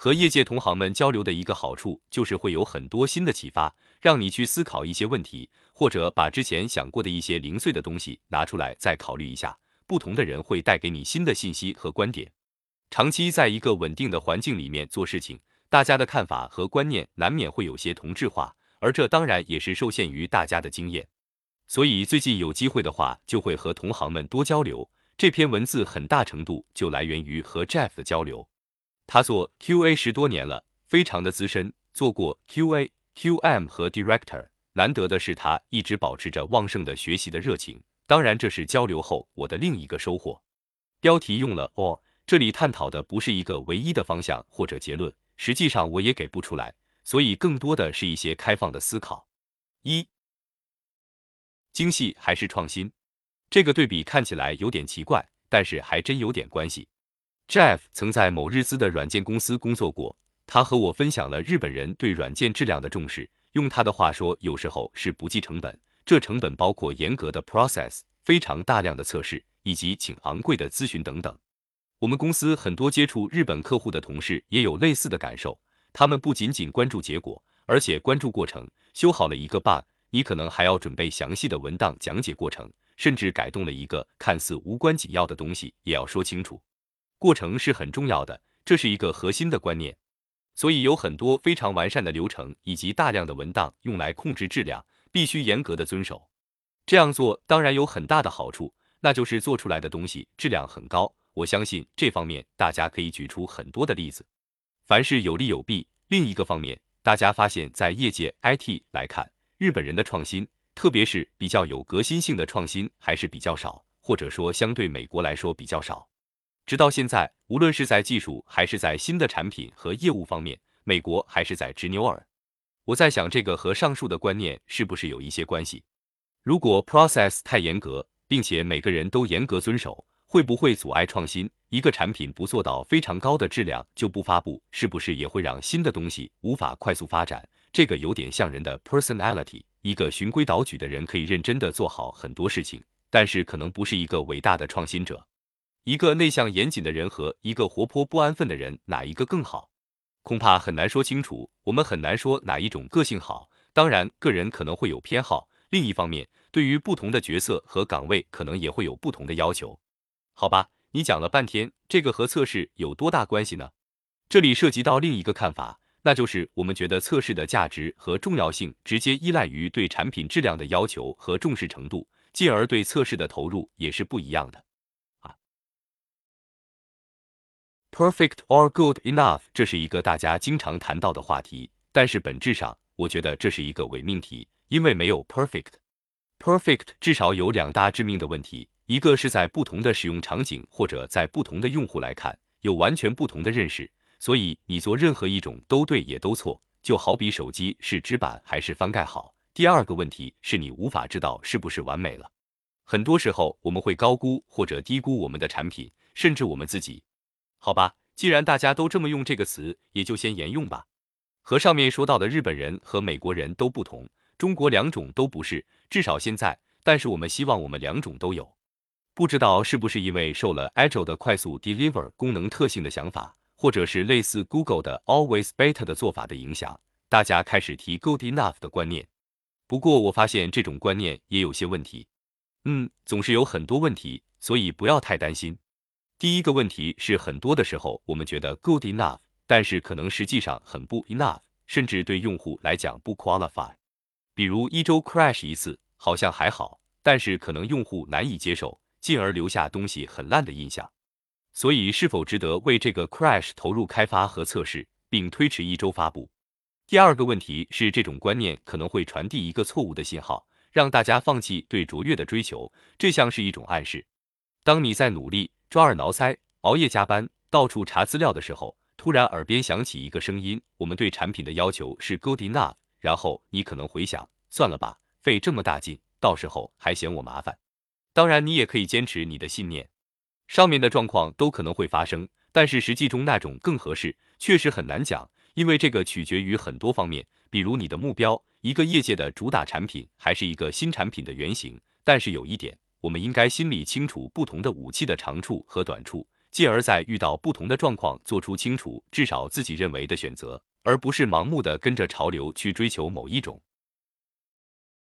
和业界同行们交流的一个好处，就是会有很多新的启发，让你去思考一些问题，或者把之前想过的一些零碎的东西拿出来再考虑一下。不同的人会带给你新的信息和观点。长期在一个稳定的环境里面做事情，大家的看法和观念难免会有些同质化，而这当然也是受限于大家的经验。所以最近有机会的话，就会和同行们多交流。这篇文字很大程度就来源于和 Jeff 的交流。他做 QA 十多年了，非常的资深，做过 QA、QM 和 Director。难得的是，他一直保持着旺盛的学习的热情。当然，这是交流后我的另一个收获。标题用了 or，这里探讨的不是一个唯一的方向或者结论，实际上我也给不出来，所以更多的是一些开放的思考。一，精细还是创新？这个对比看起来有点奇怪，但是还真有点关系。Jeff 曾在某日资的软件公司工作过，他和我分享了日本人对软件质量的重视。用他的话说，有时候是不计成本，这成本包括严格的 process、非常大量的测试以及请昂贵的咨询等等。我们公司很多接触日本客户的同事也有类似的感受，他们不仅仅关注结果，而且关注过程。修好了一个 bug，你可能还要准备详细的文档讲解过程，甚至改动了一个看似无关紧要的东西，也要说清楚。过程是很重要的，这是一个核心的观念，所以有很多非常完善的流程以及大量的文档用来控制质量，必须严格的遵守。这样做当然有很大的好处，那就是做出来的东西质量很高。我相信这方面大家可以举出很多的例子。凡事有利有弊。另一个方面，大家发现，在业界 IT 来看，日本人的创新，特别是比较有革新性的创新，还是比较少，或者说相对美国来说比较少。直到现在，无论是在技术还是在新的产品和业务方面，美国还是在执牛耳。我在想，这个和上述的观念是不是有一些关系？如果 process 太严格，并且每个人都严格遵守，会不会阻碍创新？一个产品不做到非常高的质量就不发布，是不是也会让新的东西无法快速发展？这个有点像人的 personality。一个循规蹈矩的人可以认真的做好很多事情，但是可能不是一个伟大的创新者。一个内向严谨的人和一个活泼不安分的人，哪一个更好？恐怕很难说清楚。我们很难说哪一种个性好。当然，个人可能会有偏好。另一方面，对于不同的角色和岗位，可能也会有不同的要求。好吧，你讲了半天，这个和测试有多大关系呢？这里涉及到另一个看法，那就是我们觉得测试的价值和重要性直接依赖于对产品质量的要求和重视程度，进而对测试的投入也是不一样的。Perfect or good enough，这是一个大家经常谈到的话题，但是本质上，我觉得这是一个伪命题，因为没有 perfect。perfect 至少有两大致命的问题，一个是在不同的使用场景或者在不同的用户来看，有完全不同的认识，所以你做任何一种都对也都错，就好比手机是纸板还是翻盖好。第二个问题是你无法知道是不是完美了，很多时候我们会高估或者低估我们的产品，甚至我们自己。好吧，既然大家都这么用这个词，也就先沿用吧。和上面说到的日本人和美国人都不同，中国两种都不是，至少现在。但是我们希望我们两种都有。不知道是不是因为受了 Agile 的快速 deliver 功能特性的想法，或者是类似 Google 的 Always Better 的做法的影响，大家开始提 Good Enough 的观念。不过我发现这种观念也有些问题。嗯，总是有很多问题，所以不要太担心。第一个问题是，很多的时候我们觉得 good enough，但是可能实际上很不 enough，甚至对用户来讲不 qualify。比如一周 crash 一次，好像还好，但是可能用户难以接受，进而留下东西很烂的印象。所以是否值得为这个 crash 投入开发和测试，并推迟一周发布？第二个问题是，这种观念可能会传递一个错误的信号，让大家放弃对卓越的追求，这像是一种暗示。当你在努力。抓耳挠腮，熬夜加班，到处查资料的时候，突然耳边响起一个声音：我们对产品的要求是 good enough。然后你可能回想，算了吧，费这么大劲，到时候还嫌我麻烦。当然，你也可以坚持你的信念。上面的状况都可能会发生，但是实际中那种更合适，确实很难讲，因为这个取决于很多方面，比如你的目标，一个业界的主打产品，还是一个新产品的原型。但是有一点。我们应该心里清楚不同的武器的长处和短处，继而，在遇到不同的状况，做出清楚至少自己认为的选择，而不是盲目的跟着潮流去追求某一种。